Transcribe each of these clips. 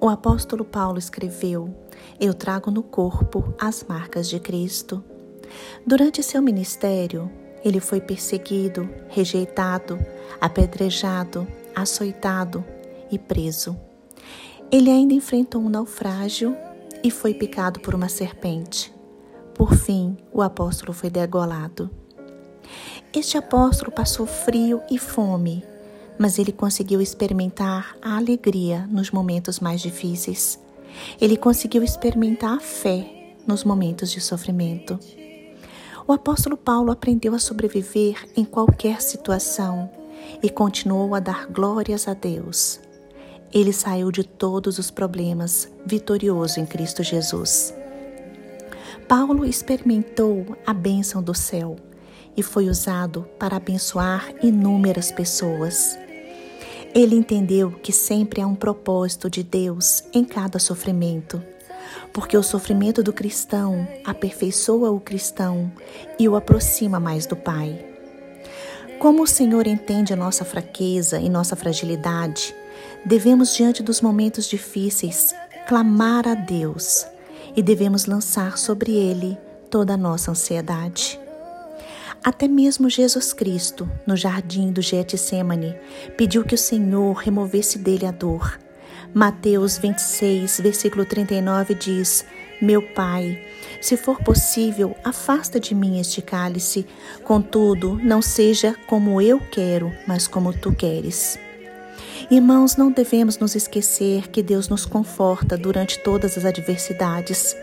o apóstolo Paulo escreveu: Eu trago no corpo as marcas de Cristo. Durante seu ministério, ele foi perseguido, rejeitado, apedrejado, açoitado e preso. Ele ainda enfrentou um naufrágio e foi picado por uma serpente. Por fim, o apóstolo foi degolado. Este apóstolo passou frio e fome, mas ele conseguiu experimentar a alegria nos momentos mais difíceis. Ele conseguiu experimentar a fé nos momentos de sofrimento. O apóstolo Paulo aprendeu a sobreviver em qualquer situação e continuou a dar glórias a Deus. Ele saiu de todos os problemas vitorioso em Cristo Jesus. Paulo experimentou a bênção do céu e foi usado para abençoar inúmeras pessoas. Ele entendeu que sempre há um propósito de Deus em cada sofrimento, porque o sofrimento do cristão aperfeiçoa o cristão e o aproxima mais do Pai. Como o Senhor entende a nossa fraqueza e nossa fragilidade, devemos, diante dos momentos difíceis, clamar a Deus e devemos lançar sobre Ele toda a nossa ansiedade. Até mesmo Jesus Cristo, no jardim do Getsemane, pediu que o Senhor removesse dele a dor. Mateus 26, versículo 39 diz: Meu Pai, se for possível, afasta de mim este cálice, contudo, não seja como eu quero, mas como tu queres. Irmãos, não devemos nos esquecer que Deus nos conforta durante todas as adversidades.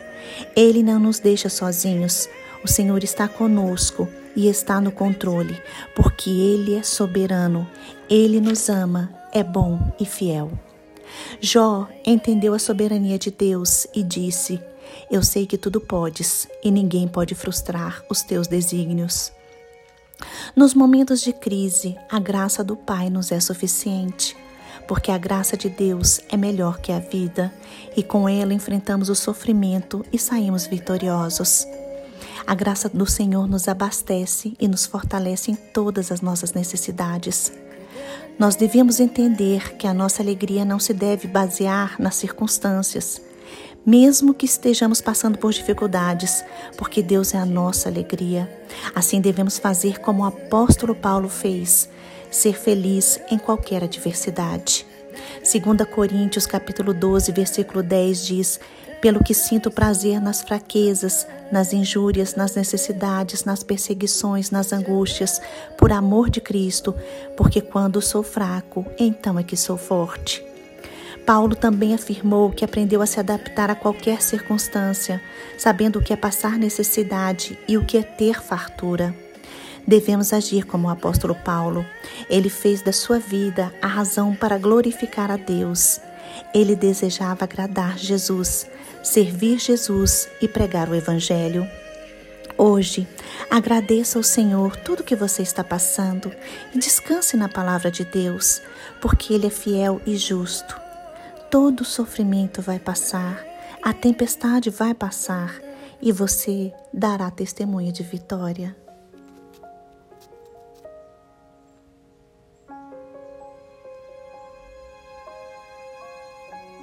Ele não nos deixa sozinhos. O Senhor está conosco e está no controle, porque Ele é soberano, Ele nos ama, é bom e fiel. Jó entendeu a soberania de Deus e disse: Eu sei que tudo podes e ninguém pode frustrar os teus desígnios. Nos momentos de crise, a graça do Pai nos é suficiente, porque a graça de Deus é melhor que a vida e com ela enfrentamos o sofrimento e saímos vitoriosos. A graça do Senhor nos abastece e nos fortalece em todas as nossas necessidades. Nós devemos entender que a nossa alegria não se deve basear nas circunstâncias, mesmo que estejamos passando por dificuldades, porque Deus é a nossa alegria. Assim devemos fazer como o apóstolo Paulo fez, ser feliz em qualquer adversidade. 2 Coríntios capítulo 12, versículo 10 diz: pelo que sinto prazer nas fraquezas, nas injúrias, nas necessidades, nas perseguições, nas angústias, por amor de Cristo, porque quando sou fraco, então é que sou forte. Paulo também afirmou que aprendeu a se adaptar a qualquer circunstância, sabendo o que é passar necessidade e o que é ter fartura. Devemos agir como o apóstolo Paulo. Ele fez da sua vida a razão para glorificar a Deus. Ele desejava agradar Jesus, servir Jesus e pregar o Evangelho. Hoje, agradeça ao Senhor tudo o que você está passando e descanse na palavra de Deus, porque Ele é fiel e justo. Todo sofrimento vai passar, a tempestade vai passar e você dará testemunho de vitória.